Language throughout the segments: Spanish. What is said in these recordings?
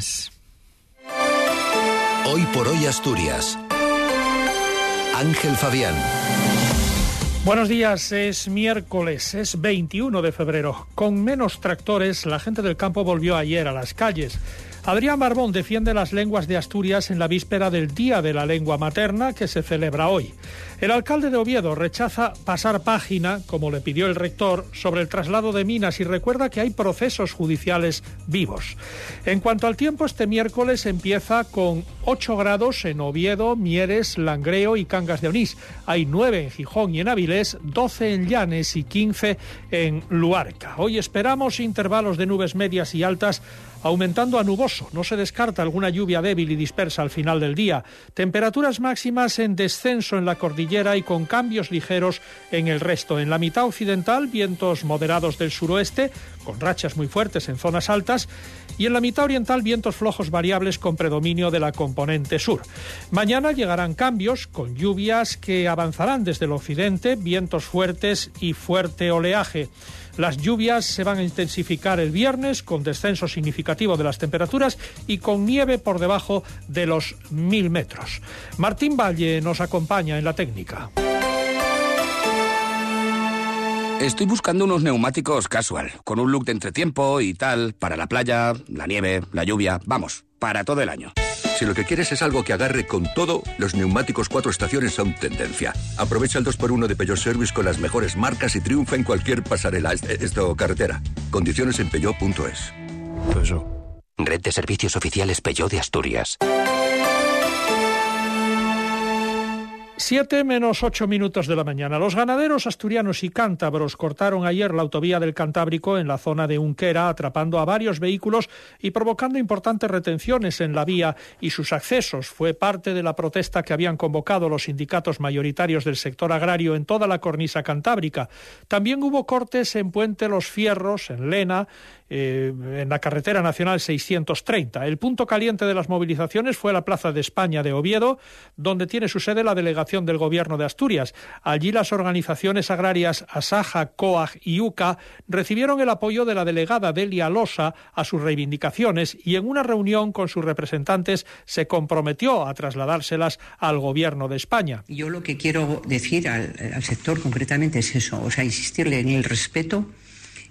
Asturias. Hoy por hoy Asturias. Ángel Fabián. Buenos días, es miércoles, es 21 de febrero. Con menos tractores, la gente del campo volvió ayer a las calles. Adrián Barbón defiende las lenguas de Asturias en la víspera del Día de la Lengua Materna que se celebra hoy. El alcalde de Oviedo rechaza pasar página, como le pidió el rector, sobre el traslado de minas y recuerda que hay procesos judiciales vivos. En cuanto al tiempo, este miércoles empieza con 8 grados en Oviedo, Mieres, Langreo y Cangas de Onís. Hay 9 en Gijón y en Avilés, 12 en Llanes y 15 en Luarca. Hoy esperamos intervalos de nubes medias y altas aumentando a nuboso. No se descarta alguna lluvia débil y dispersa al final del día. Temperaturas máximas en descenso en la cordillera y con cambios ligeros en el resto. En la mitad occidental, vientos moderados del suroeste, con rachas muy fuertes en zonas altas. Y en la mitad oriental, vientos flojos variables con predominio de la componente sur. Mañana llegarán cambios con lluvias que avanzarán desde el occidente, vientos fuertes y fuerte oleaje. Las lluvias se van a intensificar el viernes con descenso significativo de las temperaturas y con nieve por debajo de los mil metros. Martín Valle nos acompaña en la técnica. Estoy buscando unos neumáticos casual, con un look de entretiempo y tal, para la playa, la nieve, la lluvia, vamos, para todo el año. Si lo que quieres es algo que agarre con todo, los neumáticos cuatro estaciones son tendencia. Aprovecha el 2x1 de Peugeot Service con las mejores marcas y triunfa en cualquier pasarela, esto carretera. Condiciones en peugeot.es. Red de servicios oficiales Peugeot de Asturias. Siete menos ocho minutos de la mañana. Los ganaderos asturianos y cántabros cortaron ayer la autovía del Cantábrico en la zona de Unquera, atrapando a varios vehículos y provocando importantes retenciones en la vía y sus accesos. Fue parte de la protesta que habían convocado los sindicatos mayoritarios del sector agrario en toda la cornisa cantábrica. También hubo cortes en Puente Los Fierros, en Lena, eh, en la carretera nacional 630. El punto caliente de las movilizaciones fue la Plaza de España de Oviedo, donde tiene su sede la delegación del Gobierno de Asturias. Allí las organizaciones agrarias Asaja, COAG y UCA recibieron el apoyo de la delegada Delia Losa a sus reivindicaciones y en una reunión con sus representantes se comprometió a trasladárselas al Gobierno de España. Yo lo que quiero decir al, al sector concretamente es eso, o sea, insistirle en el respeto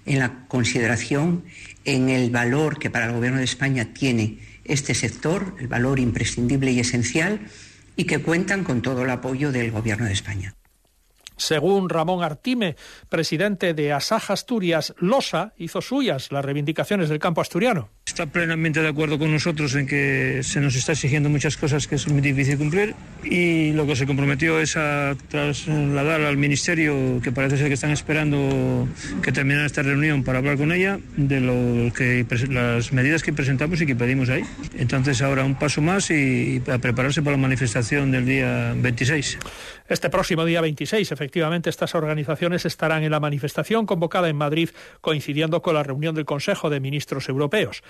en la consideración, en el valor que para el Gobierno de España tiene este sector, el valor imprescindible y esencial, y que cuentan con todo el apoyo del Gobierno de España. Según Ramón Artime, presidente de Asaja Asturias, Losa hizo suyas las reivindicaciones del campo asturiano. Está plenamente de acuerdo con nosotros en que se nos está exigiendo muchas cosas que es muy difícil cumplir y lo que se comprometió es a trasladar al Ministerio, que parece ser que están esperando que termine esta reunión para hablar con ella, de lo que, las medidas que presentamos y que pedimos ahí. Entonces ahora un paso más y a prepararse para la manifestación del día 26. Este próximo día 26, efectivamente, estas organizaciones estarán en la manifestación convocada en Madrid, coincidiendo con la reunión del Consejo de Ministros Europeos.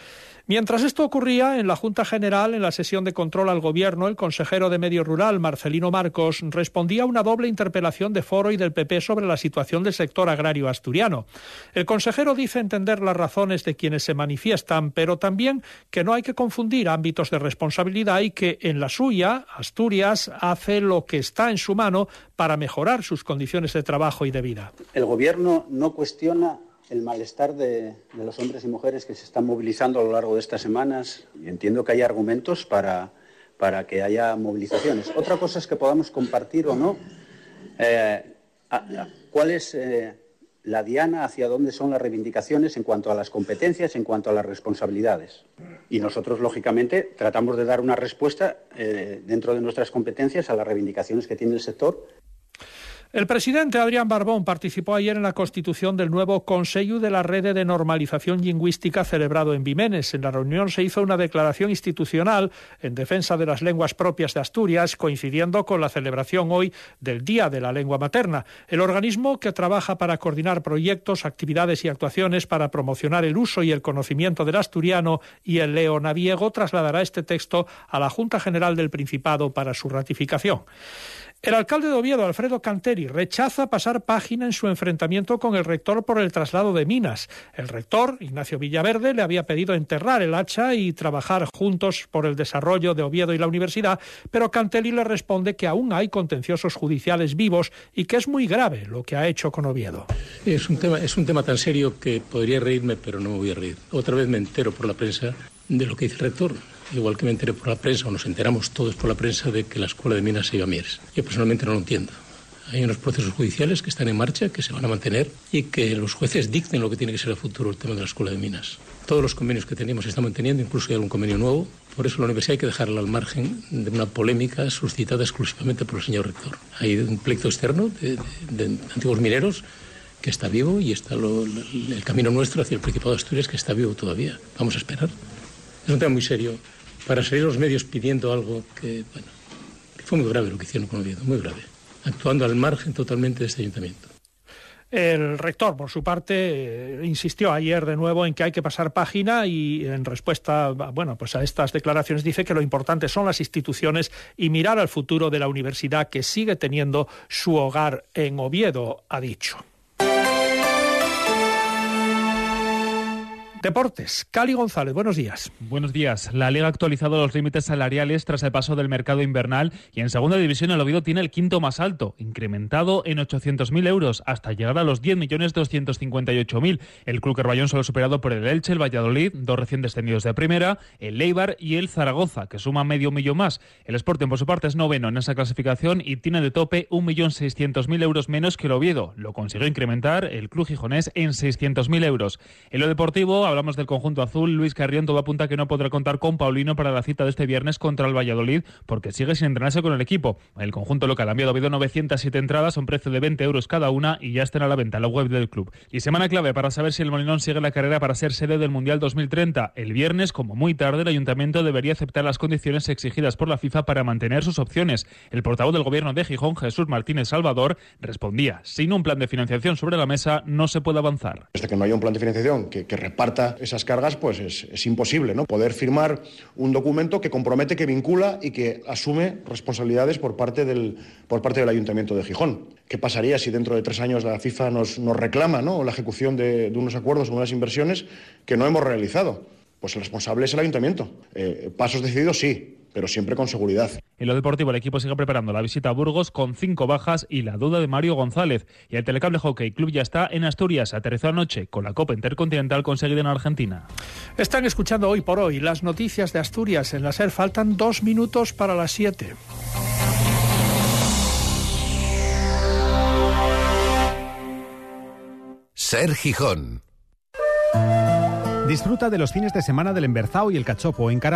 Mientras esto ocurría, en la Junta General, en la sesión de control al Gobierno, el consejero de Medio Rural, Marcelino Marcos, respondía a una doble interpelación de Foro y del PP sobre la situación del sector agrario asturiano. El consejero dice entender las razones de quienes se manifiestan, pero también que no hay que confundir ámbitos de responsabilidad y que en la suya, Asturias hace lo que está en su mano para mejorar sus condiciones de trabajo y de vida. El Gobierno no cuestiona el malestar de, los hombres y mujeres que se están movilizando a lo largo de estas semanas y entiendo que hay argumentos para, para que haya movilizaciones. Otra cosa es que podamos compartir o no eh, cuál es eh, la diana, hacia dónde son las reivindicaciones en cuanto a las competencias, en cuanto a las responsabilidades. Y nosotros, lógicamente, tratamos de dar una respuesta eh, dentro de nuestras competencias a las reivindicaciones que tiene el sector el presidente Adrián Barbón participó ayer en la constitución del nuevo Consejo de la Red de Normalización Lingüística celebrado en Vimenes. En la reunión se hizo una declaración institucional en defensa de las lenguas propias de Asturias, coincidiendo con la celebración hoy del Día de la Lengua Materna. El organismo que trabaja para coordinar proyectos, actividades y actuaciones para promocionar el uso y el conocimiento del asturiano y el leonaviego trasladará este texto a la Junta General del Principado para su ratificación. El alcalde de Oviedo, Alfredo Canteri, rechaza pasar página en su enfrentamiento con el rector por el traslado de minas. El rector, Ignacio Villaverde, le había pedido enterrar el hacha y trabajar juntos por el desarrollo de Oviedo y la universidad, pero Canteri le responde que aún hay contenciosos judiciales vivos y que es muy grave lo que ha hecho con Oviedo. Es un tema, es un tema tan serio que podría reírme, pero no me voy a reír. Otra vez me entero por la prensa de lo que dice el rector igual que me enteré por la prensa, o nos enteramos todos por la prensa, de que la Escuela de Minas se iba a Mieres. Yo personalmente no lo entiendo. Hay unos procesos judiciales que están en marcha, que se van a mantener y que los jueces dicten lo que tiene que ser el futuro el tema de la Escuela de Minas. Todos los convenios que tenemos se están manteniendo, incluso hay algún convenio nuevo. Por eso la universidad hay que dejarla al margen de una polémica suscitada exclusivamente por el señor rector. Hay un pleito externo de, antiguos mineros que está vivo y está el camino nuestro hacia el Principado de Asturias que está vivo todavía. Vamos a esperar. Es un tema muy serio para salir los medios pidiendo algo que, bueno, fue muy grave lo que hicieron con Oviedo, muy grave, actuando al margen totalmente de este ayuntamiento. El rector, por su parte, eh, insistió ayer de nuevo en que hay que pasar página y en respuesta, bueno, pues a estas declaraciones dice que lo importante son las instituciones y mirar al futuro de la universidad que sigue teniendo su hogar en Oviedo, ha dicho. Deportes, Cali González, buenos días. Buenos días. La Liga ha actualizado los límites salariales tras el paso del mercado invernal y en segunda división el Oviedo tiene el quinto más alto, incrementado en 800.000 euros hasta llegar a los 10.258.000. El Club Carballón solo superado por el Elche, el Valladolid, dos recién descendidos de primera, el Leibar y el Zaragoza, que suma medio millón más. El Sporting, por su parte, es noveno en esa clasificación y tiene de tope 1.600.000 euros menos que el Oviedo. Lo consiguió incrementar el Club Gijonés en 600.000 euros. En lo deportivo, hablamos del conjunto azul, Luis Carrión todo apunta que no podrá contar con Paulino para la cita de este viernes contra el Valladolid porque sigue sin entrenarse con el equipo. El conjunto local ha enviado 907 entradas a un precio de 20 euros cada una y ya están a la venta en la web del club. Y semana clave para saber si el Molinón sigue la carrera para ser sede del Mundial 2030. El viernes, como muy tarde, el ayuntamiento debería aceptar las condiciones exigidas por la FIFA para mantener sus opciones. El portavoz del gobierno de Gijón, Jesús Martínez Salvador, respondía, sin un plan de financiación sobre la mesa no se puede avanzar. Hasta que no haya un plan de financiación que, que reparta esas cargas, pues es, imposible, ¿no? Poder firmar un documento que compromete, que vincula y que asume responsabilidades por parte del, por parte del Ayuntamiento de Gijón. ¿Qué pasaría si dentro de tres años la FIFA nos, nos reclama ¿no? la ejecución de, unos acuerdos, unas inversiones que no hemos realizado? Pues el responsable es el Ayuntamiento. Eh, pasos decididos, sí, pero siempre con seguridad. En lo deportivo, el equipo sigue preparando la visita a Burgos con cinco bajas y la duda de Mario González. Y el Telecable Hockey Club ya está en Asturias. Aterrizó anoche con la Copa Intercontinental conseguida en Argentina. Están escuchando hoy por hoy las noticias de Asturias en la SER. Faltan dos minutos para las siete. Ser Gijón. Disfruta de los fines de semana del Emberzao y el Cachopo en Cara